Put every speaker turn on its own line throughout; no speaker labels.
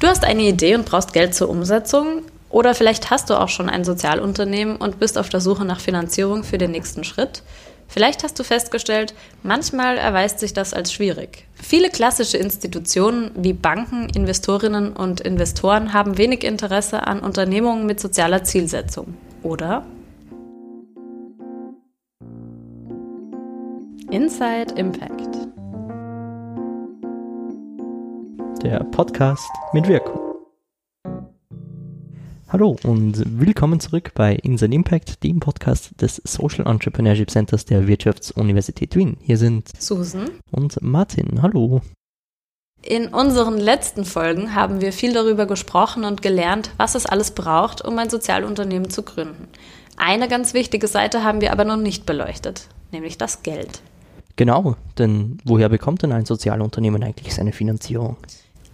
Du hast eine Idee und brauchst Geld zur Umsetzung. Oder vielleicht hast du auch schon ein Sozialunternehmen und bist auf der Suche nach Finanzierung für den nächsten Schritt. Vielleicht hast du festgestellt, manchmal erweist sich das als schwierig. Viele klassische Institutionen wie Banken, Investorinnen und Investoren haben wenig Interesse an Unternehmungen mit sozialer Zielsetzung. Oder? Inside Impact.
Der Podcast mit Wirkung. Hallo und willkommen zurück bei Inside Impact, dem Podcast des Social Entrepreneurship Centers der Wirtschaftsuniversität Wien. Hier sind
Susan
und Martin. Hallo.
In unseren letzten Folgen haben wir viel darüber gesprochen und gelernt, was es alles braucht, um ein Sozialunternehmen zu gründen. Eine ganz wichtige Seite haben wir aber noch nicht beleuchtet, nämlich das Geld.
Genau, denn woher bekommt denn ein Sozialunternehmen eigentlich seine Finanzierung?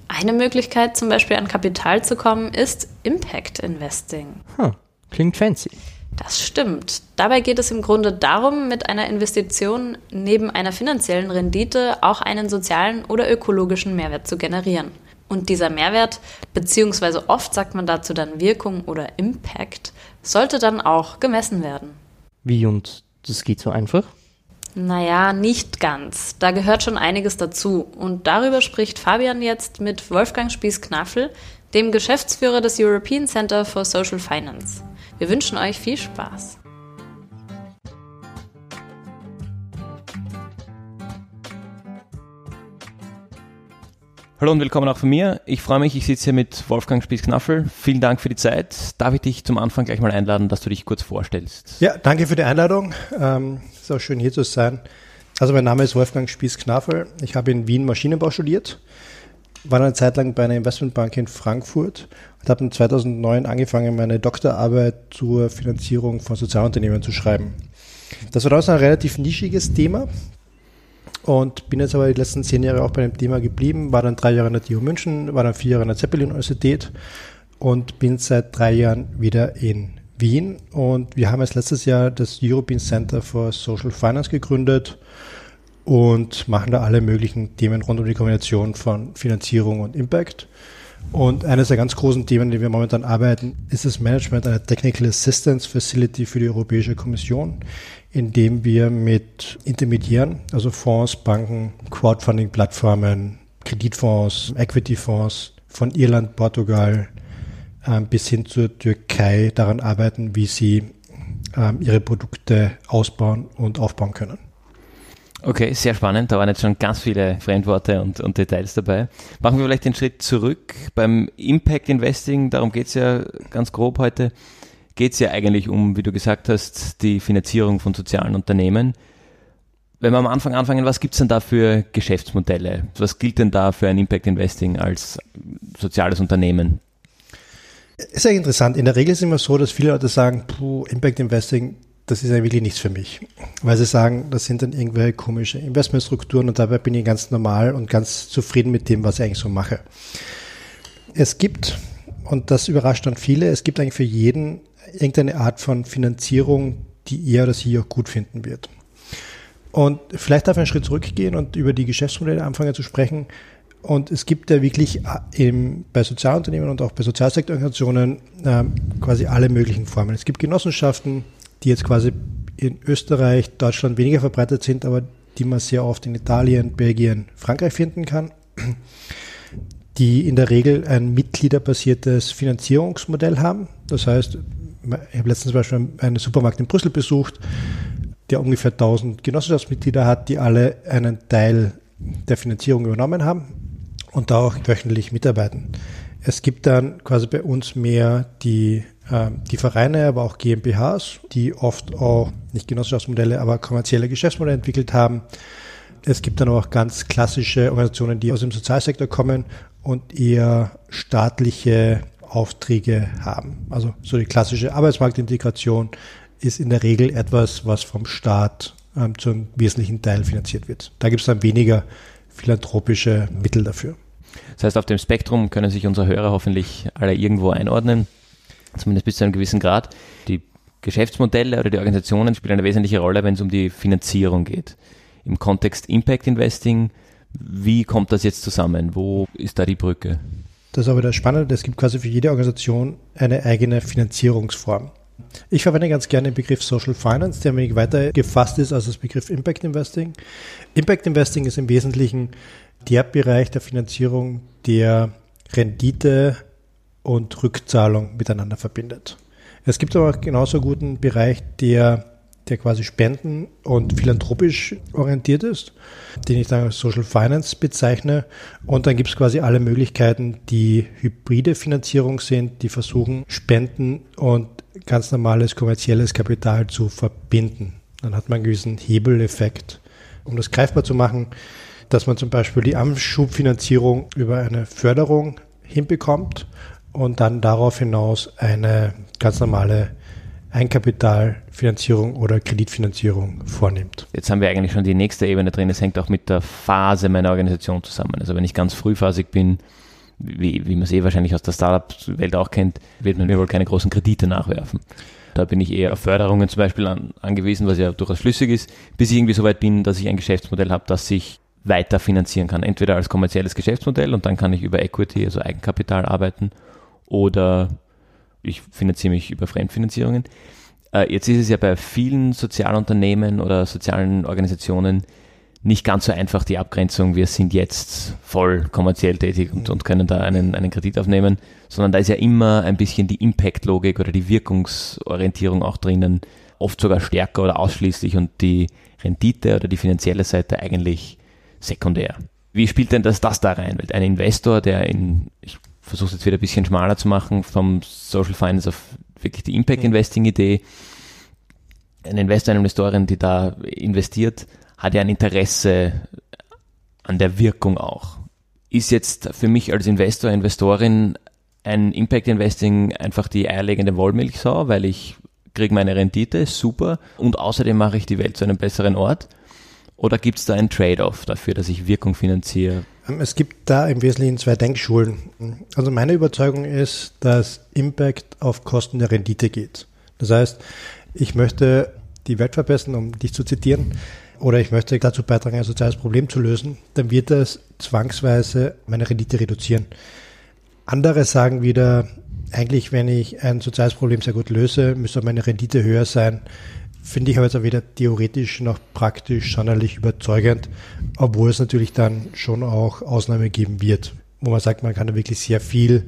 Eine Möglichkeit, zum Beispiel an Kapital zu kommen, ist Impact Investing.
Hm, klingt fancy.
Das stimmt. Dabei geht es im Grunde darum, mit einer Investition neben einer finanziellen Rendite auch einen sozialen oder ökologischen Mehrwert zu generieren. Und dieser Mehrwert, beziehungsweise oft sagt man dazu dann Wirkung oder Impact, sollte dann auch gemessen werden.
Wie und das geht so einfach?
Naja, nicht ganz. Da gehört schon einiges dazu. Und darüber spricht Fabian jetzt mit Wolfgang Spieß-Knaffel, dem Geschäftsführer des European Center for Social Finance. Wir wünschen euch viel Spaß.
Hallo und willkommen auch von mir. Ich freue mich, ich sitze hier mit Wolfgang Spieß-Knaffel. Vielen Dank für die Zeit. Darf ich dich zum Anfang gleich mal einladen, dass du dich kurz vorstellst?
Ja, danke für die Einladung. Ähm, ist auch schön hier zu sein. Also mein Name ist Wolfgang Spieß-Knaffel. Ich habe in Wien Maschinenbau studiert, war eine Zeit lang bei einer Investmentbank in Frankfurt und habe 2009 angefangen, meine Doktorarbeit zur Finanzierung von Sozialunternehmen zu schreiben. Das war damals ein relativ nischiges Thema und bin jetzt aber die letzten zehn Jahre auch bei dem Thema geblieben, war dann drei Jahre an der TU München, war dann vier Jahre an der Zeppelin-Universität und bin seit drei Jahren wieder in Wien und wir haben jetzt letztes Jahr das European Center for Social Finance gegründet und machen da alle möglichen Themen rund um die Kombination von Finanzierung und Impact. Und eines der ganz großen Themen, die wir momentan arbeiten, ist das Management einer Technical Assistance Facility für die Europäische Kommission, indem wir mit Intermediären, also Fonds, Banken, Crowdfunding-Plattformen, Kreditfonds, Equity-Fonds von Irland, Portugal ähm, bis hin zur Türkei daran arbeiten, wie sie ähm, ihre Produkte ausbauen und aufbauen können.
Okay, sehr spannend. Da waren jetzt schon ganz viele Fremdworte und, und Details dabei. Machen wir vielleicht den Schritt zurück. Beim Impact Investing, darum geht es ja ganz grob heute, geht es ja eigentlich um, wie du gesagt hast, die Finanzierung von sozialen Unternehmen. Wenn wir am Anfang anfangen, was gibt es denn da für Geschäftsmodelle? Was gilt denn da für ein Impact Investing als soziales Unternehmen?
Ist ja interessant. In der Regel ist es immer so, dass viele Leute sagen, puh, Impact Investing, das ist ja wirklich nichts für mich. Weil sie sagen, das sind dann irgendwelche komische Investmentstrukturen und dabei bin ich ganz normal und ganz zufrieden mit dem, was ich eigentlich so mache. Es gibt, und das überrascht dann viele, es gibt eigentlich für jeden irgendeine Art von Finanzierung, die er oder sie auch gut finden wird. Und vielleicht darf ich einen Schritt zurückgehen und über die Geschäftsmodelle anfangen zu sprechen. Und es gibt ja wirklich im, bei Sozialunternehmen und auch bei Sozialsektororganisationen äh, quasi alle möglichen Formen. Es gibt Genossenschaften, die jetzt quasi in Österreich, Deutschland weniger verbreitet sind, aber die man sehr oft in Italien, Belgien, Frankreich finden kann, die in der Regel ein mitgliederbasiertes Finanzierungsmodell haben. Das heißt, ich habe letztens zum Beispiel einen Supermarkt in Brüssel besucht, der ungefähr 1000 Genossenschaftsmitglieder hat, die alle einen Teil der Finanzierung übernommen haben und da auch wöchentlich mitarbeiten. Es gibt dann quasi bei uns mehr die ähm, die Vereine, aber auch GmbHs, die oft auch nicht Genossenschaftsmodelle, aber kommerzielle Geschäftsmodelle entwickelt haben. Es gibt dann auch ganz klassische Organisationen, die aus dem Sozialsektor kommen und eher staatliche Aufträge haben. Also so die klassische Arbeitsmarktintegration ist in der Regel etwas, was vom Staat ähm, zum wesentlichen Teil finanziert wird. Da gibt es dann weniger philanthropische Mittel dafür.
Das heißt, auf dem Spektrum können sich unsere Hörer hoffentlich alle irgendwo einordnen zumindest bis zu einem gewissen Grad. Die Geschäftsmodelle oder die Organisationen spielen eine wesentliche Rolle, wenn es um die Finanzierung geht. Im Kontext Impact Investing, wie kommt das jetzt zusammen? Wo ist da die Brücke?
Das ist aber das Spannende, es gibt quasi für jede Organisation eine eigene Finanzierungsform. Ich verwende ganz gerne den Begriff Social Finance, der ein wenig weiter gefasst ist als das Begriff Impact Investing. Impact Investing ist im Wesentlichen der Bereich der Finanzierung, der Rendite und Rückzahlung miteinander verbindet. Es gibt aber auch genauso guten Bereich, der der quasi spenden- und philanthropisch orientiert ist, den ich dann als Social Finance bezeichne. Und dann gibt es quasi alle Möglichkeiten, die hybride Finanzierung sind, die versuchen, Spenden und ganz normales kommerzielles Kapital zu verbinden. Dann hat man einen gewissen Hebeleffekt. Um das greifbar zu machen, dass man zum Beispiel die Anschubfinanzierung über eine Förderung hinbekommt und dann darauf hinaus eine ganz normale Einkapitalfinanzierung oder Kreditfinanzierung vornimmt.
Jetzt haben wir eigentlich schon die nächste Ebene drin. Es hängt auch mit der Phase meiner Organisation zusammen. Also wenn ich ganz frühphasig bin, wie, wie man es eh wahrscheinlich aus der Startup-Welt auch kennt, wird man mir wohl keine großen Kredite nachwerfen. Da bin ich eher auf Förderungen zum Beispiel an, angewiesen, was ja durchaus schlüssig ist, bis ich irgendwie so weit bin, dass ich ein Geschäftsmodell habe, das sich weiter finanzieren kann. Entweder als kommerzielles Geschäftsmodell und dann kann ich über Equity, also Eigenkapital arbeiten, oder ich finanziere mich über Fremdfinanzierungen. Äh, jetzt ist es ja bei vielen Sozialunternehmen oder sozialen Organisationen nicht ganz so einfach die Abgrenzung, wir sind jetzt voll kommerziell tätig und, und können da einen, einen Kredit aufnehmen, sondern da ist ja immer ein bisschen die Impact-Logik oder die Wirkungsorientierung auch drinnen, oft sogar stärker oder ausschließlich und die Rendite oder die finanzielle Seite eigentlich sekundär. Wie spielt denn das, das da rein? Weil ein Investor, der in, ich versuche es jetzt wieder ein bisschen schmaler zu machen, vom Social Finance auf wirklich die Impact Investing Idee, ein Investor, eine Investorin, die da investiert, hat ja ein Interesse an der Wirkung auch. Ist jetzt für mich als Investor, Investorin ein Impact Investing einfach die eierlegende Wollmilchsau, weil ich kriege meine Rendite, super, und außerdem mache ich die Welt zu einem besseren Ort? Oder gibt es da einen Trade-off dafür, dass ich Wirkung finanziere?
Ähm, es gibt da im Wesentlichen zwei Denkschulen. Also meine Überzeugung ist, dass Impact auf Kosten der Rendite geht. Das heißt, ich möchte die Welt verbessern, um dich zu zitieren, oder ich möchte dazu beitragen, ein soziales Problem zu lösen, dann wird das zwangsweise meine Rendite reduzieren. Andere sagen wieder, eigentlich, wenn ich ein soziales Problem sehr gut löse, müsste meine Rendite höher sein. Finde ich aber jetzt auch weder theoretisch noch praktisch sonderlich überzeugend, obwohl es natürlich dann schon auch Ausnahmen geben wird, wo man sagt, man kann da wirklich sehr viel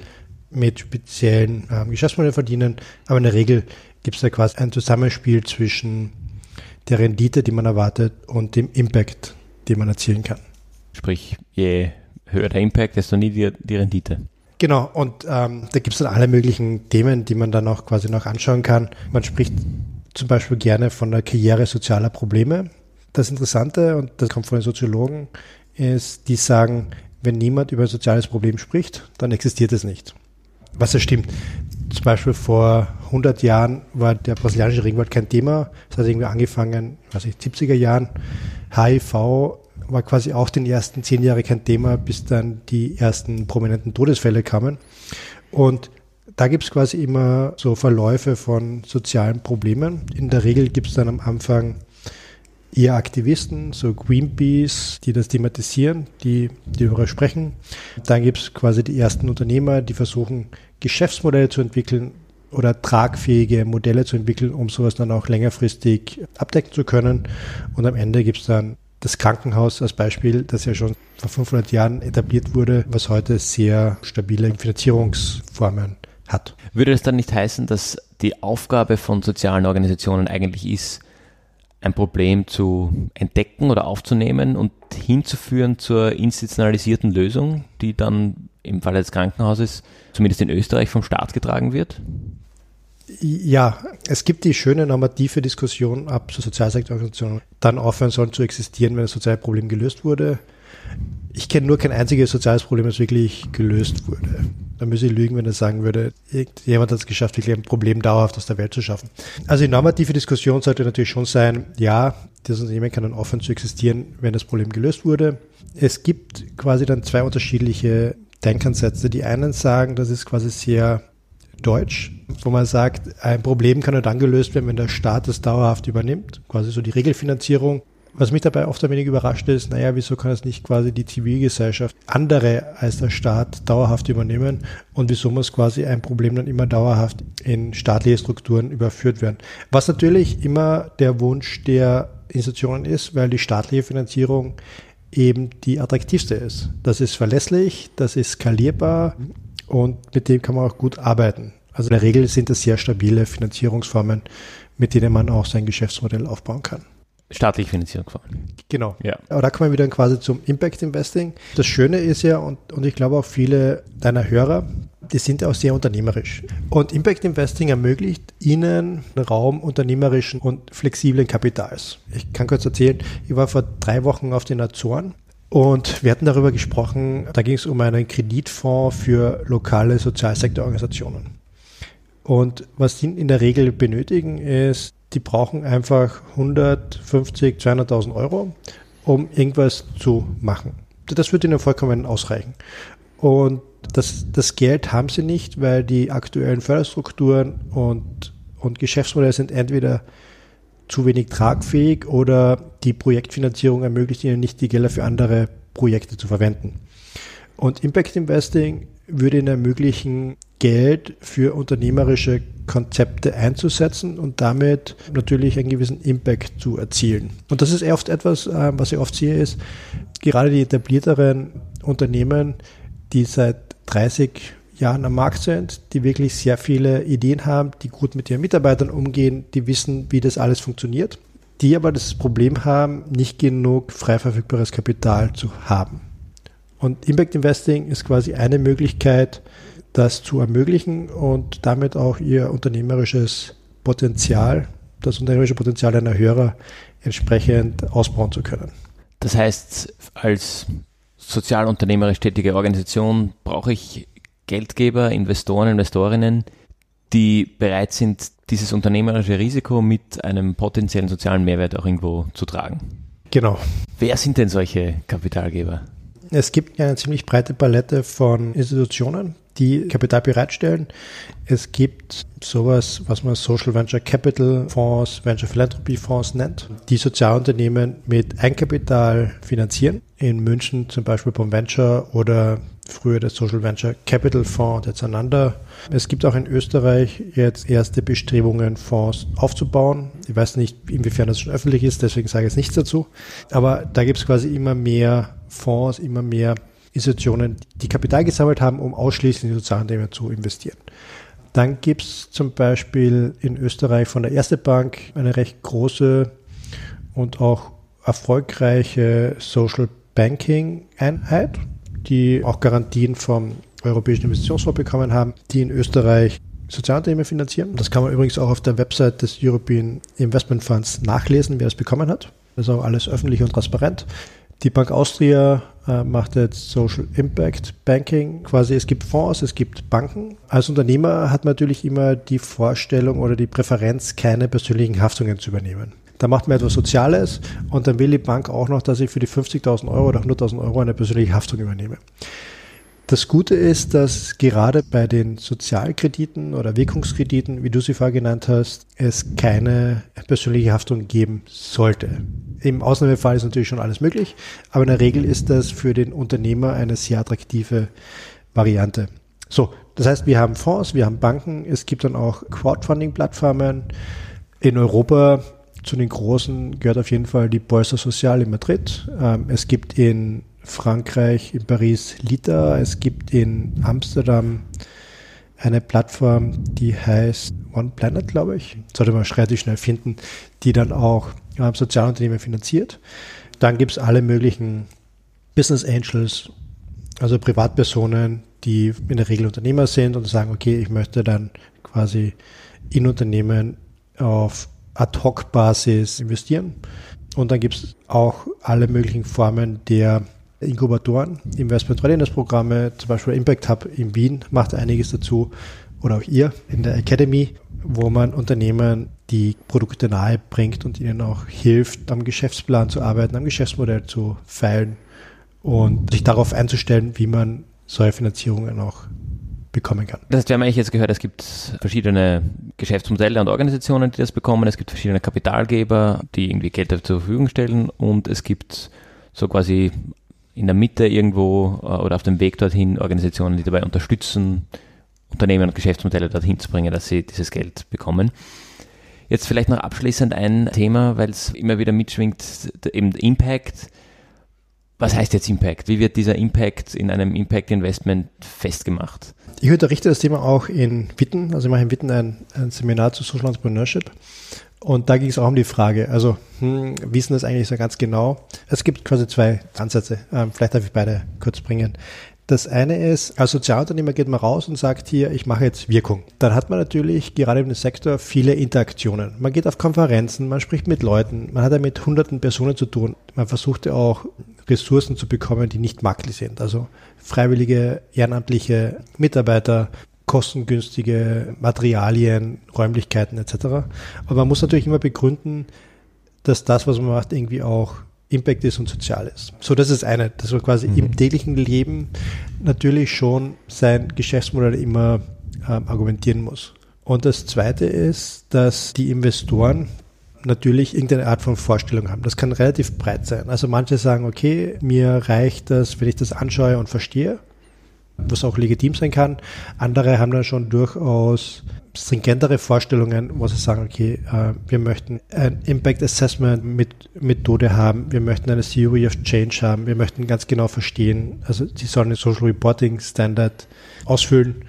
mit speziellen ähm, Geschäftsmodellen verdienen, aber in der Regel gibt es da quasi ein Zusammenspiel zwischen der Rendite, die man erwartet, und dem Impact, den man erzielen kann.
Sprich, je höher der Impact, desto niedriger die Rendite.
Genau, und ähm, da gibt es dann alle möglichen Themen, die man dann auch quasi noch anschauen kann. Man spricht zum Beispiel gerne von der Karriere sozialer Probleme. Das Interessante, und das kommt von den Soziologen, ist, die sagen, wenn niemand über ein soziales Problem spricht, dann existiert es nicht. Was ja stimmt. Zum Beispiel vor 100 Jahren war der brasilianische Regenwald kein Thema. Es hat irgendwie angefangen, was ich, 70er Jahren. HIV war quasi auch den ersten zehn Jahre kein Thema, bis dann die ersten prominenten Todesfälle kamen. Und da gibt es quasi immer so Verläufe von sozialen Problemen. In der Regel gibt es dann am Anfang eher Aktivisten, so Greenpeace, die das thematisieren, die, darüber sprechen. Dann gibt es quasi die ersten Unternehmer, die versuchen, Geschäftsmodelle zu entwickeln oder tragfähige Modelle zu entwickeln, um sowas dann auch längerfristig abdecken zu können. Und am Ende gibt es dann das Krankenhaus als Beispiel, das ja schon vor 500 Jahren etabliert wurde, was heute sehr stabile Finanzierungsformen hat.
Würde das dann nicht heißen, dass die Aufgabe von sozialen Organisationen eigentlich ist, ein Problem zu entdecken oder aufzunehmen und hinzuführen zur institutionalisierten Lösung, die dann im Falle des Krankenhauses zumindest in Österreich vom Staat getragen wird?
Ja, es gibt die schöne normative Diskussion, ob so Sozialsektororganisationen dann aufhören sollen zu existieren, wenn das soziale Problem gelöst wurde. Ich kenne nur kein einziges soziales Problem, das wirklich gelöst wurde. Da müsste ich lügen, wenn er sagen würde, jemand hat es geschafft, wirklich ein Problem dauerhaft aus der Welt zu schaffen. Also die normative Diskussion sollte natürlich schon sein, ja, das Unternehmen kann dann aufhören zu existieren, wenn das Problem gelöst wurde. Es gibt quasi dann zwei unterschiedliche Denkansätze. Die einen sagen, das ist quasi sehr deutsch, wo man sagt, ein Problem kann nur dann gelöst werden, wenn der Staat es dauerhaft übernimmt, quasi so die Regelfinanzierung Was mich dabei oft ein wenig überrascht ist, naja, wieso kann es nicht quasi die Zivilgesellschaft andere als der Staat dauerhaft übernehmen und wieso muss quasi ein Problem dann immer dauerhaft in staatliche Strukturen überführt werden. Was natürlich immer der Wunsch der Institutionen ist, weil die staatliche Finanzierung eben die attraktivste ist. Das ist verlässlich, das ist skalierbar und mit dem kann man auch gut arbeiten. Also in der Regel sind das sehr stabile Finanzierungsformen, mit denen man auch sein Geschäftsmodell aufbauen kann.
Staatliche Finanzierungsformen.
Genau. Ja. Aber da kommen wir wieder quasi zum Impact Investing. Das Schöne ist ja, und, und ich glaube auch viele deiner Hörer, die sind ja auch sehr unternehmerisch. Und Impact Investing ermöglicht ihnen einen Raum unternehmerischen und flexiblen Kapitals. Ich kann kurz erzählen, ich war vor drei Wochen auf den Azoren und wir hatten darüber gesprochen, da ging es um einen Kreditfonds für lokale Sozialsektororganisationen. Und was die in der Regel benötigen, ist, die brauchen einfach 150, 200.000 Euro, um irgendwas zu machen. Das würde ihnen vollkommen ausreichen. Und das, das Geld haben sie nicht, weil die aktuellen Förderstrukturen und, und Geschäftsmodelle sind entweder zu wenig tragfähig oder die Projektfinanzierung ermöglicht ihnen nicht, die Gelder für andere Projekte zu verwenden. Und Impact Investing würde ihnen ermöglichen, Geld für unternehmerische Konzepte einzusetzen und damit natürlich einen gewissen Impact zu erzielen. Und das ist oft etwas, äh, was ich oft sehe, ist gerade die etablierteren Unternehmen, die seit 30 Jahren am Markt sind, die wirklich sehr viele Ideen haben, die gut mit ihren Mitarbeitern umgehen, die wissen, wie das alles funktioniert, die aber das Problem haben, nicht genug frei verfügbares Kapital zu haben. Und Impact Investing ist quasi eine Möglichkeit, das zu ermöglichen und damit auch ihr unternehmerisches Potenzial, das unternehmerische Potenzial einer Hörer entsprechend ausbauen zu können.
Das heißt, als sozialunternehmerisch tätige Organisation brauche ich Geldgeber, Investoren, Investorinnen, die bereit sind, dieses unternehmerische Risiko mit einem potenziellen sozialen Mehrwert auch irgendwo zu tragen.
Genau.
Wer sind denn solche Kapitalgeber?
Es gibt eine ziemlich breite Palette von Institutionen, die Kapital bereitstellen. Es gibt sowas, was man Social Venture Capital Fonds, Venture Philanthropy Fonds nennt, die Sozialunternehmen mit Eigenkapital finanzieren. In München zum Beispiel Bon Venture oder früher der Social Venture Capital Fonds, der Zanander. Es gibt auch in Österreich jetzt erste Bestrebungen, Fonds aufzubauen. Ich weiß nicht, inwiefern das schon öffentlich ist, deswegen sage ich jetzt nichts dazu. Aber da gibt es quasi immer mehr Fonds, immer mehr Institutionen, die Kapital gesammelt haben, um ausschließlich in die Sozialunternehmen zu investieren. Dann gibt es zum Beispiel in Österreich von der Erste Bank eine recht große und auch erfolgreiche Social Banking Einheit, die auch Garantien vom Europäischen Investitionsfonds bekommen haben, die in Österreich Sozialunternehmen finanzieren. Das kann man übrigens auch auf der Website des European Investment Funds nachlesen, wer es bekommen hat. Das ist auch alles öffentlich und transparent. Die Bank Austria äh, macht jetzt Social Impact Banking. Quasi es gibt Fonds, es gibt Banken. Als Unternehmer hat man natürlich immer die Vorstellung oder die Präferenz, keine persönlichen Haftungen zu übernehmen. Da macht man etwas Soziales und dann will die Bank auch noch, dass ich für die 50.000 Euro oder 100.000 Euro eine persönliche Haftung übernehme. Das Gute ist, dass gerade bei den Sozialkrediten oder Wirkungskrediten, wie du sie vorher genannt hast, es keine persönliche Haftung geben sollte. Im Ausnahmefall ist natürlich schon alles möglich, aber in der Regel ist das für den Unternehmer eine sehr attraktive Variante. So, das heißt, wir haben Fonds, wir haben Banken, es gibt dann auch Crowdfunding-Plattformen. In Europa zu den großen gehört auf jeden Fall die Bolsa Social in Madrid. Ähm, es gibt in Frankreich, in Paris Lita. Es gibt in Amsterdam eine Plattform, die heißt One Planet, glaube ich. Sollte man relativ schnell finden, die dann auch Sozialunternehmen finanziert. Dann gibt es alle möglichen Business Angels, also Privatpersonen, die in der Regel Unternehmer sind und sagen, okay, ich möchte dann quasi in Unternehmen auf Ad-Hoc-Basis investieren. Und dann gibt es auch alle möglichen Formen der Inkubatoren, Investment Readiness Programme, zum Beispiel Impact Hub in Wien macht einiges dazu oder auch ihr in der Academy, wo man Unternehmen die Produkte nahe bringt und ihnen auch hilft, am Geschäftsplan zu arbeiten, am Geschäftsmodell zu feilen und sich darauf einzustellen, wie man solche Finanzierungen auch bekommen kann.
Das heißt, wir haben eigentlich jetzt gehört, es gibt verschiedene Geschäftsmodelle und Organisationen, die das bekommen. Es gibt verschiedene Kapitalgeber, die irgendwie Geld zur Verfügung stellen und es gibt so quasi in der Mitte irgendwo äh, oder auf dem Weg dorthin Organisationen, die dabei unterstützen, Unternehmen und Geschäftsmodelle dorthin zu bringen, dass sie dieses Geld bekommen. Jetzt vielleicht noch abschließend ein Thema, weil es immer wieder mitschwingt, eben Impact. Was heißt jetzt Impact? Wie wird dieser Impact in einem Impact Investment festgemacht?
Ich unterrichte das Thema auch in Witten. Also ich mache in Witten ein, ein Seminar zu Social Entrepreneurship. Und da ging es auch um die Frage, also hm, denn das eigentlich so ganz genau? Es gibt quasi zwei Ansätze. Ähm, vielleicht darf ich beide kurz bringen. Das eine ist, als Sozialunternehmer geht man raus und sagt hier, ich mache jetzt Wirkung. Dann hat man natürlich gerade im Sektor viele Interaktionen. Man geht auf Konferenzen, man spricht mit Leuten, man hat ja mit hunderten Personen zu tun. Man versucht ja auch Ressourcen zu bekommen, die nicht maklig sind. Also freiwillige, ehrenamtliche Mitarbeiter, kostengünstige Materialien, Räumlichkeiten etc. Aber man muss natürlich immer begründen, dass das, was man macht, irgendwie auch Impact ist und sozial ist. So, das ist eine, dass man quasi mhm. im täglichen Leben natürlich schon sein Geschäftsmodell immer ähm, argumentieren muss. Und das zweite ist, dass die Investoren natürlich irgendeine Art von Vorstellung haben. Das kann relativ breit sein. Also manche sagen, okay, mir reicht das, wenn ich das anschaue und verstehe, was auch legitim sein kann. Andere haben dann schon durchaus stringentere Vorstellungen, wo sie sagen, okay, äh, wir möchten ein Impact Assessment mit Methode haben, wir möchten eine Theory of Change haben, wir möchten ganz genau verstehen, also sie sollen einen Social Reporting Standard ausfüllen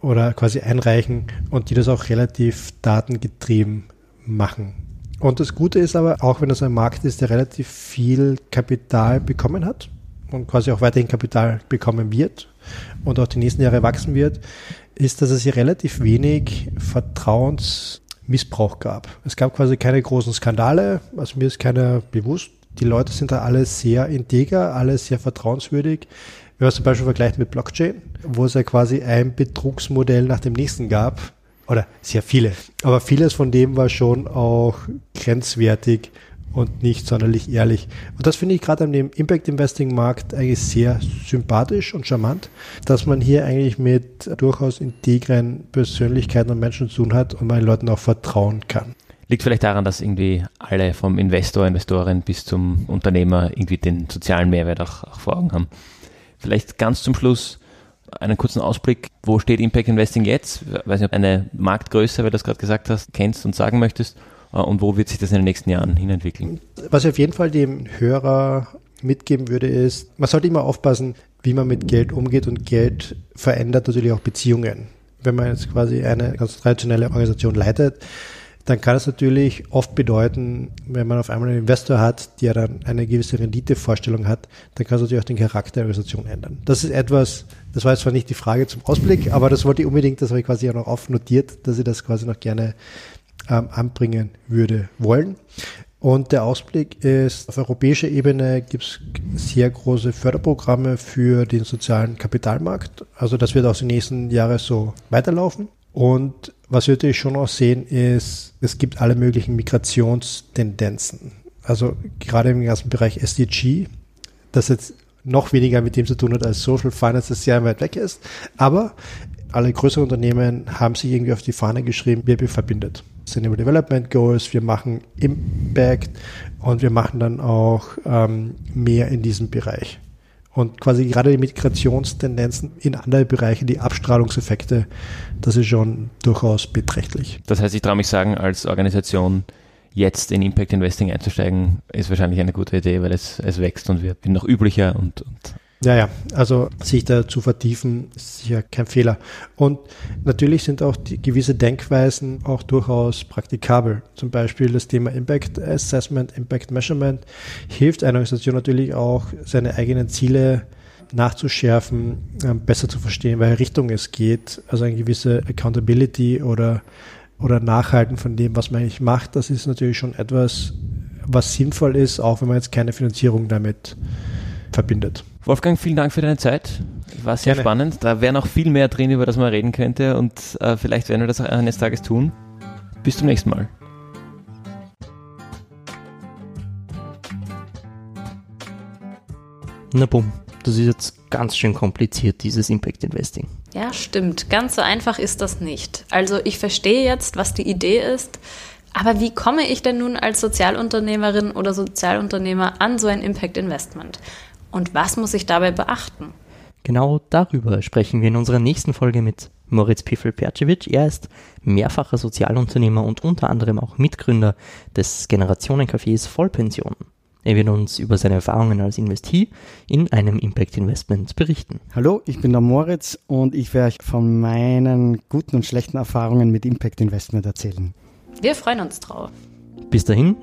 oder quasi einreichen und die das auch relativ datengetrieben machen. Und das Gute ist aber, auch wenn das ein Markt ist, der relativ viel Kapital bekommen hat und quasi auch weiterhin Kapital bekommen wird und auch die nächsten Jahre wachsen wird, ist, dass es hier relativ wenig Vertrauensmissbrauch gab. Es gab quasi keine großen Skandale, also mir ist keiner bewusst. Die Leute sind da alle sehr integer, alle sehr vertrauenswürdig. Wenn man zum Beispiel vergleicht mit Blockchain, wo es ja quasi ein Betrugsmodell nach dem nächsten gab, oder sehr viele, aber vieles von dem war schon auch grenzwertig und nicht sonderlich ehrlich. Und das finde ich gerade an dem Impact Investing Markt eigentlich sehr sympathisch und charmant, dass man hier eigentlich mit durchaus integren Persönlichkeiten und Menschen zu tun hat und man den Leuten auch vertrauen kann.
Liegt vielleicht daran, dass irgendwie alle vom Investor, Investorin bis zum Unternehmer irgendwie den sozialen Mehrwert auch, auch vor Augen haben. Vielleicht ganz zum Schluss einen kurzen Ausblick. Wo steht Impact Investing jetzt? Ich weiß nicht, ob eine Marktgröße, weil du das gerade gesagt hast, kennst und sagen möchtest. Äh, und wo wird sich das in den nächsten Jahren hinentwickeln?
Was ich auf jeden Fall dem Hörer mitgeben würde, ist, man sollte immer aufpassen, wie man mit Geld umgeht und Geld verändert natürlich auch Beziehungen. Wenn man jetzt quasi eine ganz traditionelle Organisation leitet, dann kann es natürlich oft bedeuten, wenn man auf einmal einen Investor hat, der dann eine gewisse Renditevorstellung hat, dann kann es natürlich auch den Charakter der Organisation ändern. Das ist etwas, das war jetzt zwar nicht die Frage zum Ausblick, aber das wollte ich unbedingt, das habe ich quasi auch noch aufnotiert, dass ich das quasi noch gerne ähm, anbringen würde wollen. Und der Ausblick ist, auf europäischer Ebene gibt es sehr große Förderprogramme für den sozialen Kapitalmarkt. Also das wird auch die nächsten Jahre so weiterlaufen. Und was wir natürlich schon auch sehen, ist, es gibt alle möglichen Migrationstendenzen. Also gerade im ganzen Bereich SDG, das jetzt noch weniger mit dem zu tun hat als Social Finance, das sehr weit weg ist. Aber alle größeren Unternehmen haben sich irgendwie auf die Fahne geschrieben, wer verbindet. Sustainable Development Goals, wir machen Impact und wir machen dann auch ähm, mehr in diesem Bereich. Und quasi gerade die Migrationstendenzen in andere Bereiche, die Abstrahlungseffekte, das ist schon durchaus beträchtlich.
Das heißt, ich traue mich sagen, als Organisation jetzt in Impact Investing einzusteigen, ist wahrscheinlich eine gute Idee, weil es, es wächst und wird noch üblicher und, und
ja, ja, also sich da zu vertiefen, ist sicher kein Fehler. Und natürlich sind auch die gewisse Denkweisen auch durchaus praktikabel. Zum Beispiel das Thema Impact Assessment, Impact Measurement hilft einer Organisation natürlich auch, seine eigenen Ziele nachzuschärfen, ähm, besser zu verstehen, welche Richtung es geht. Also eine gewisse Accountability oder, oder Nachhalten von dem, was man eigentlich macht, das ist natürlich schon etwas, was sinnvoll ist, auch wenn man jetzt keine Finanzierung damit verbindet.
Wolfgang, vielen Dank für deine Zeit. War sehr Gerne. spannend. Da wäre noch viel mehr drin, über das man reden könnte und äh, vielleicht werden wir das auch eines Tages tun. Bis zum nächsten Mal.
Na bumm, das ist jetzt ganz schön kompliziert, dieses Impact Investing.
Ja, stimmt. Ganz so einfach ist das nicht. Also ich verstehe jetzt, was die Idee ist, aber wie komme ich denn nun als Sozialunternehmerin oder Sozialunternehmer an so ein Impact Investment? Und was muss ich dabei beachten?
Genau darüber sprechen wir in unserer nächsten Folge mit Moritz Piffel-Percevic. Er ist mehrfacher Sozialunternehmer und unter anderem auch Mitgründer des Generationencafés Vollpension. Er wird uns über seine Erfahrungen als Investee in einem Impact Investment berichten.
Hallo, ich bin der Moritz und ich werde euch von meinen guten und schlechten Erfahrungen mit Impact Investment erzählen.
Wir freuen uns drauf.
Bis dahin,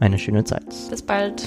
eine schöne Zeit.
Bis bald.